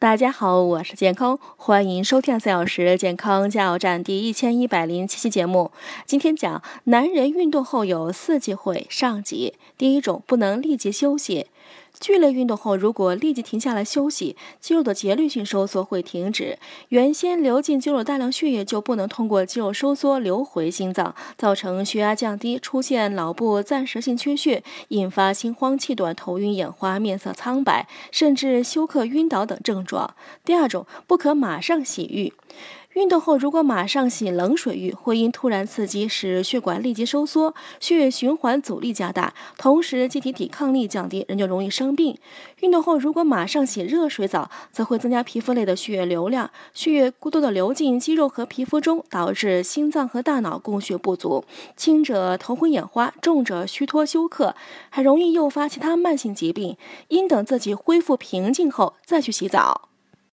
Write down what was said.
大家好，我是健康，欢迎收听三小时健康加油站第一千一百零七期节目。今天讲男人运动后有四忌讳上集，第一种不能立即休息。剧烈运动后，如果立即停下来休息，肌肉的节律性收缩会停止，原先流进肌肉大量血液就不能通过肌肉收缩流回心脏，造成血压降低，出现脑部暂时性缺血，引发心慌气短、头晕眼花、面色苍白，甚至休克、晕倒等症状。第二种，不可马上洗浴。运动后，如果马上洗冷水浴，会因突然刺激使血管立即收缩，血液循环阻力加大，同时机体抵抗力降低，人就容易生病。运动后，如果马上洗热水澡，则会增加皮肤内的血液流量，血液过多的流进肌肉和皮肤中，导致心脏和大脑供血不足，轻者头昏眼花，重者虚脱休克，还容易诱发其他慢性疾病。应等自己恢复平静后再去洗澡。